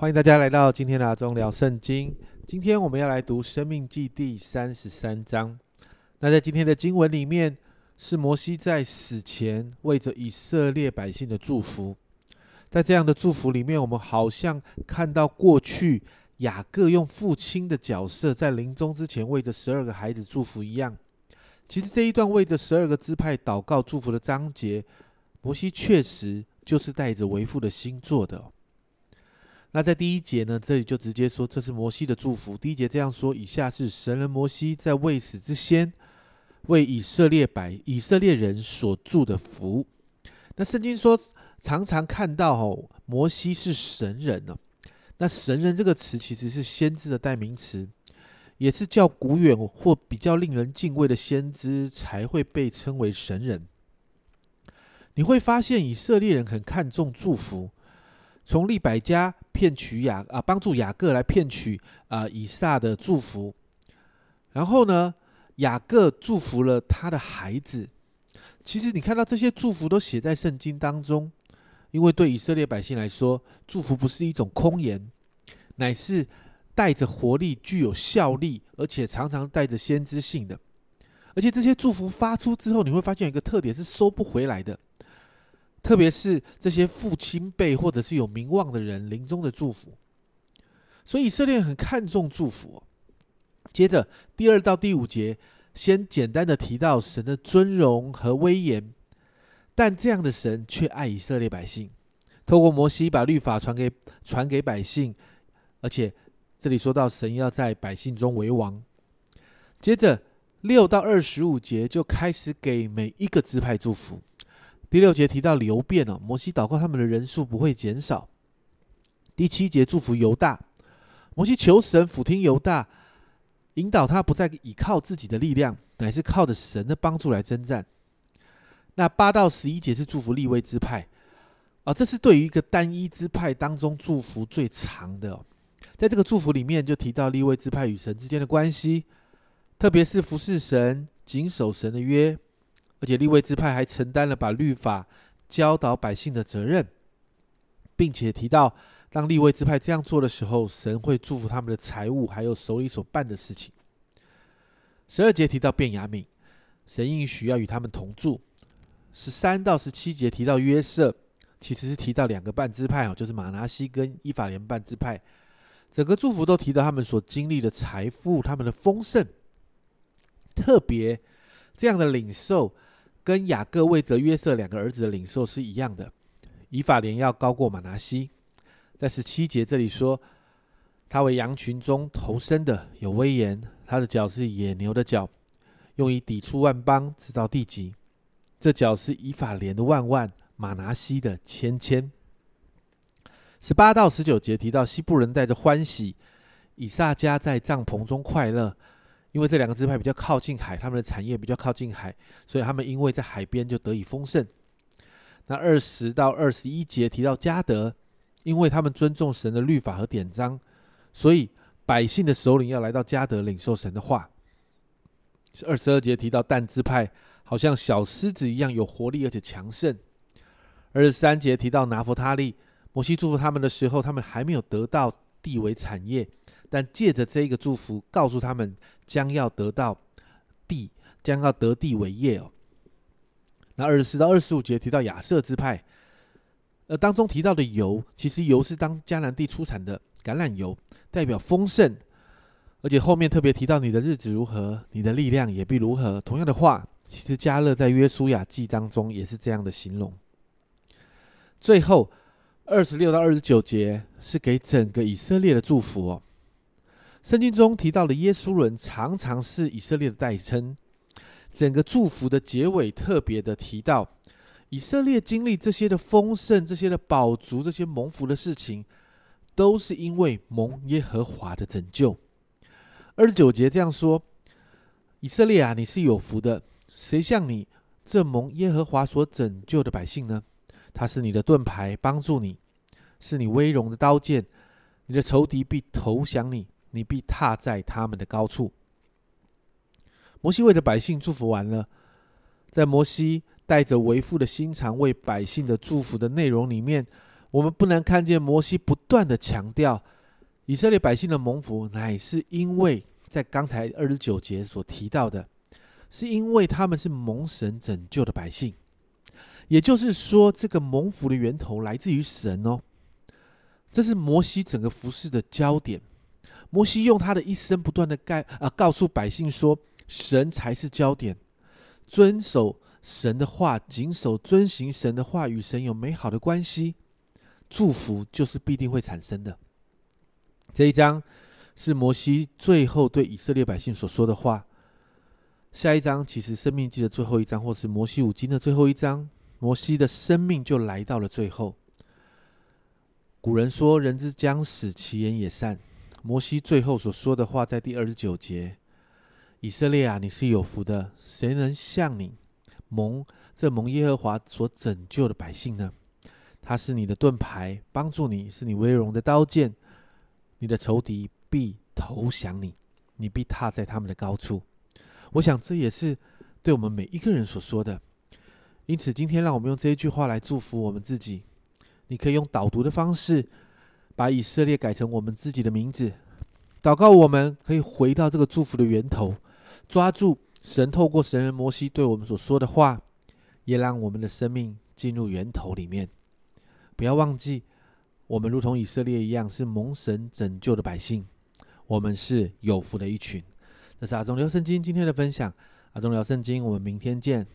欢迎大家来到今天的阿忠聊圣经。今天我们要来读《生命记》第三十三章。那在今天的经文里面，是摩西在死前为着以色列百姓的祝福。在这样的祝福里面，我们好像看到过去雅各用父亲的角色，在临终之前为着十二个孩子祝福一样。其实这一段为着十二个支派祷告祝福的章节，摩西确实就是带着为父的心做的。那在第一节呢，这里就直接说这是摩西的祝福。第一节这样说：以下是神人摩西在未死之先为以色列百以色列人所祝的福。那圣经说。常常看到哦，摩西是神人呢。那神人这个词其实是先知的代名词，也是较古远或比较令人敬畏的先知才会被称为神人。你会发现以色列人很看重祝福，从利百加骗取雅啊，帮助雅各来骗取啊以撒的祝福，然后呢，雅各祝福了他的孩子。其实你看到这些祝福都写在圣经当中。因为对以色列百姓来说，祝福不是一种空言，乃是带着活力、具有效力，而且常常带着先知性的。而且这些祝福发出之后，你会发现一个特点是收不回来的，特别是这些父亲辈或者是有名望的人临终的祝福。所以以色列很看重祝福。接着第二到第五节，先简单的提到神的尊荣和威严。但这样的神却爱以色列百姓，透过摩西把律法传给传给百姓，而且这里说到神要在百姓中为王。接着六到二十五节就开始给每一个支派祝福。第六节提到流变哦，摩西祷告他们的人数不会减少。第七节祝福犹大，摩西求神俯听犹大，引导他不再依靠自己的力量，乃是靠着神的帮助来征战。那八到十一节是祝福立位支派，啊，这是对于一个单一支派当中祝福最长的。在这个祝福里面，就提到立位支派与神之间的关系，特别是服侍神、谨守神的约，而且立位支派还承担了把律法教导百姓的责任，并且提到当立位支派这样做的时候，神会祝福他们的财物，还有手里所办的事情。十二节提到便雅悯，神应许要与他们同住。十三到十七节提到约瑟，其实是提到两个半支派哦，就是马拿西跟伊法连半支派。整个祝福都提到他们所经历的财富，他们的丰盛。特别这样的领受，跟雅各为着约瑟两个儿子的领受是一样的。以法莲要高过马拿西，在十七节这里说，他为羊群中头生的，有威严，他的脚是野牛的脚，用以抵触万邦，直到地极。这脚是以法莲的万万，马拿西的千千。十八到十九节提到西部人带着欢喜，以撒家在帐篷中快乐，因为这两个支派比较靠近海，他们的产业比较靠近海，所以他们因为在海边就得以丰盛。那二十到二十一节提到加德，因为他们尊重神的律法和典章，所以百姓的首领要来到加德领受神的话。二十二节提到但支派。好像小狮子一样有活力而且强盛。二十三节提到拿佛他利，摩西祝福他们的时候，他们还没有得到地为产业，但借着这一个祝福，告诉他们将要得到地，将要得地为业哦。那二十四到二十五节提到亚瑟支派，呃，当中提到的油，其实油是当迦南地出产的橄榄油，代表丰盛，而且后面特别提到你的日子如何，你的力量也必如何。同样的话。其实加勒在约书亚记当中也是这样的形容。最后二十六到二十九节是给整个以色列的祝福哦。圣经中提到的耶稣人常常是以色列的代称。整个祝福的结尾特别的提到，以色列经历这些的丰盛、这些的宝足、这些蒙福的事情，都是因为蒙耶和华的拯救。二十九节这样说：以色列啊，你是有福的。谁像你这蒙耶和华所拯救的百姓呢？他是你的盾牌，帮助你；是你威荣的刀剑。你的仇敌必投降你，你必踏在他们的高处。摩西为着百姓祝福完了，在摩西带着为父的心肠为百姓的祝福的内容里面，我们不难看见摩西不断的强调，以色列百姓的蒙福，乃是因为在刚才二十九节所提到的，是因为他们是蒙神拯救的百姓。也就是说，这个蒙福的源头来自于神哦。这是摩西整个服饰的焦点。摩西用他的一生不断的告啊告诉百姓说，神才是焦点，遵守神的话，谨守遵行神的话，与神有美好的关系。祝福就是必定会产生的。这一章是摩西最后对以色列百姓所说的话。下一章其实生命记的最后一章，或是摩西五经的最后一章，摩西的生命就来到了最后。古人说：“人之将死，其言也善。”摩西最后所说的话，在第二十九节：“以色列啊，你是有福的，谁能像你蒙这蒙耶和华所拯救的百姓呢？”他是你的盾牌，帮助你是你威荣的刀剑，你的仇敌必投降你，你必踏在他们的高处。我想这也是对我们每一个人所说的。因此，今天让我们用这一句话来祝福我们自己。你可以用导读的方式，把以色列改成我们自己的名字，祷告我们可以回到这个祝福的源头，抓住神透过神人摩西对我们所说的话，也让我们的生命进入源头里面。不要忘记，我们如同以色列一样，是蒙神拯救的百姓。我们是有福的一群。这是阿忠聊圣经今天的分享。阿忠聊圣经，我们明天见。